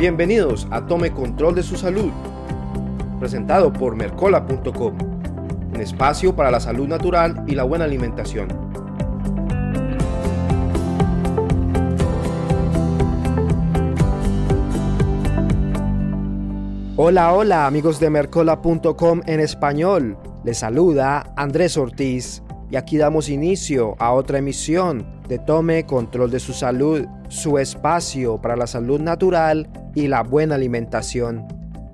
Bienvenidos a Tome Control de su Salud, presentado por Mercola.com, un espacio para la salud natural y la buena alimentación. Hola, hola amigos de Mercola.com en español. Les saluda Andrés Ortiz y aquí damos inicio a otra emisión de Tome Control de su Salud, su espacio para la salud natural y la buena alimentación.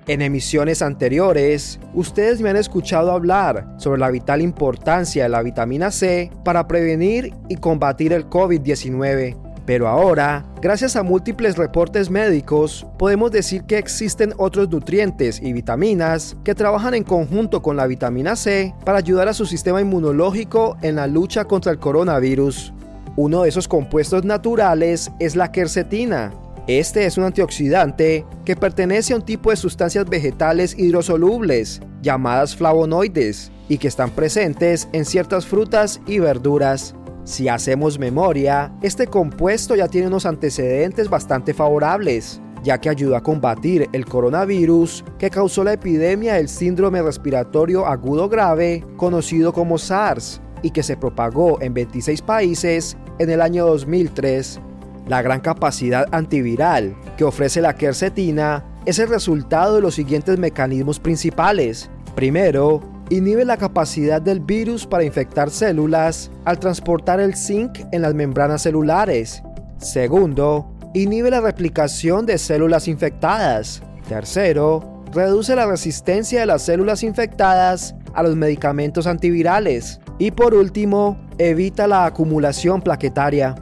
En emisiones anteriores, ustedes me han escuchado hablar sobre la vital importancia de la vitamina C para prevenir y combatir el COVID-19. Pero ahora, gracias a múltiples reportes médicos, podemos decir que existen otros nutrientes y vitaminas que trabajan en conjunto con la vitamina C para ayudar a su sistema inmunológico en la lucha contra el coronavirus. Uno de esos compuestos naturales es la quercetina, este es un antioxidante que pertenece a un tipo de sustancias vegetales hidrosolubles llamadas flavonoides y que están presentes en ciertas frutas y verduras. Si hacemos memoria, este compuesto ya tiene unos antecedentes bastante favorables, ya que ayudó a combatir el coronavirus que causó la epidemia del síndrome respiratorio agudo grave conocido como SARS y que se propagó en 26 países en el año 2003. La gran capacidad antiviral que ofrece la quercetina es el resultado de los siguientes mecanismos principales. Primero, inhibe la capacidad del virus para infectar células al transportar el zinc en las membranas celulares. Segundo, inhibe la replicación de células infectadas. Tercero, reduce la resistencia de las células infectadas a los medicamentos antivirales. Y por último, evita la acumulación plaquetaria.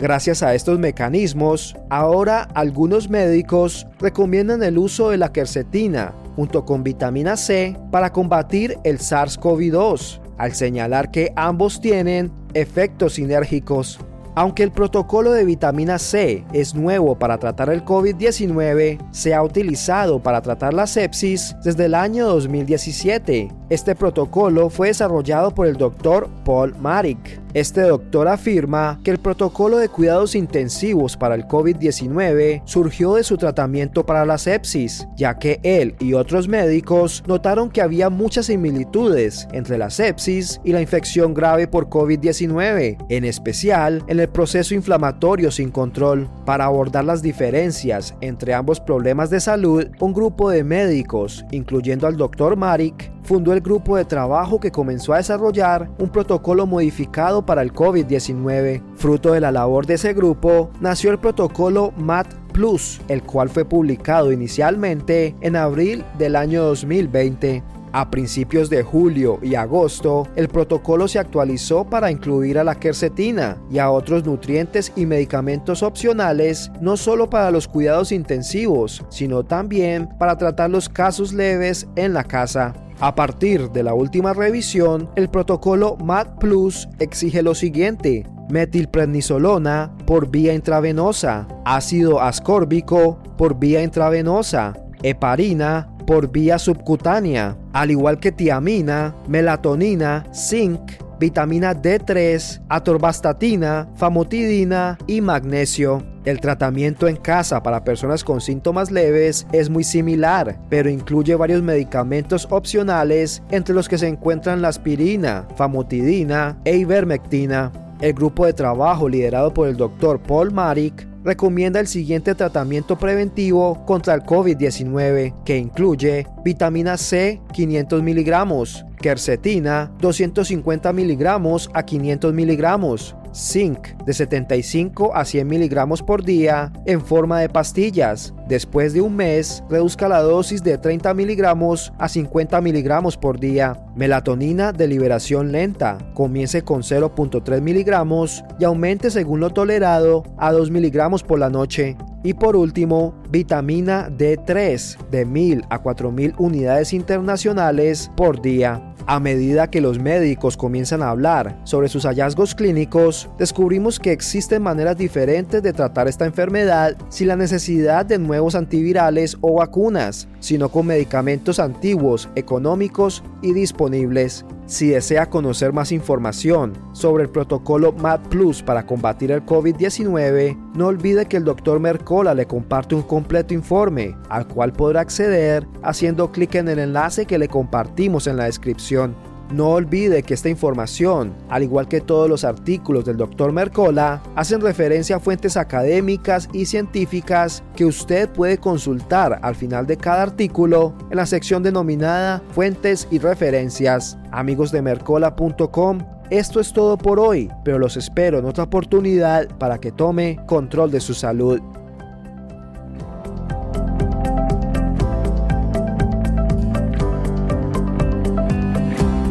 Gracias a estos mecanismos, ahora algunos médicos recomiendan el uso de la quercetina junto con vitamina C para combatir el SARS-CoV-2, al señalar que ambos tienen efectos sinérgicos. Aunque el protocolo de vitamina C es nuevo para tratar el COVID-19, se ha utilizado para tratar la sepsis desde el año 2017. Este protocolo fue desarrollado por el doctor Paul Marik. Este doctor afirma que el protocolo de cuidados intensivos para el COVID-19 surgió de su tratamiento para la sepsis, ya que él y otros médicos notaron que había muchas similitudes entre la sepsis y la infección grave por COVID-19, en especial en el proceso inflamatorio sin control. Para abordar las diferencias entre ambos problemas de salud, un grupo de médicos, incluyendo al doctor Marik, fundó el grupo de trabajo que comenzó a desarrollar un protocolo modificado para el COVID-19. Fruto de la labor de ese grupo, nació el protocolo MAT Plus, el cual fue publicado inicialmente en abril del año 2020. A principios de julio y agosto, el protocolo se actualizó para incluir a la quercetina y a otros nutrientes y medicamentos opcionales, no solo para los cuidados intensivos, sino también para tratar los casos leves en la casa. A partir de la última revisión, el protocolo MAT Plus exige lo siguiente: metilprednisolona por vía intravenosa, ácido ascórbico por vía intravenosa, heparina por vía subcutánea, al igual que tiamina, melatonina, zinc, vitamina D3, atorvastatina, famotidina y magnesio. El tratamiento en casa para personas con síntomas leves es muy similar, pero incluye varios medicamentos opcionales entre los que se encuentran la aspirina, famotidina e ivermectina. El grupo de trabajo liderado por el Dr. Paul Marik recomienda el siguiente tratamiento preventivo contra el COVID-19, que incluye vitamina C 500 miligramos, quercetina 250 miligramos a 500 miligramos, zinc de 75 a 100 miligramos por día en forma de pastillas. Después de un mes, reduzca la dosis de 30 miligramos a 50 miligramos por día. Melatonina de liberación lenta. Comience con 0.3 miligramos y aumente según lo tolerado a 2 miligramos por la noche. Y por último, vitamina D3 de 1000 a 4000 unidades internacionales por día. A medida que los médicos comienzan a hablar sobre sus hallazgos clínicos, descubrimos que existen maneras diferentes de tratar esta enfermedad sin la necesidad de nuevos antivirales o vacunas, sino con medicamentos antiguos, económicos y disponibles. Si desea conocer más información sobre el protocolo MAD Plus para combatir el COVID-19, no olvide que el Dr. Mercola le comparte un completo informe, al cual podrá acceder haciendo clic en el enlace que le compartimos en la descripción. No olvide que esta información, al igual que todos los artículos del Dr. Mercola, hacen referencia a fuentes académicas y científicas que usted puede consultar al final de cada artículo en la sección denominada Fuentes y Referencias. Amigos de Mercola.com, esto es todo por hoy, pero los espero en otra oportunidad para que tome control de su salud.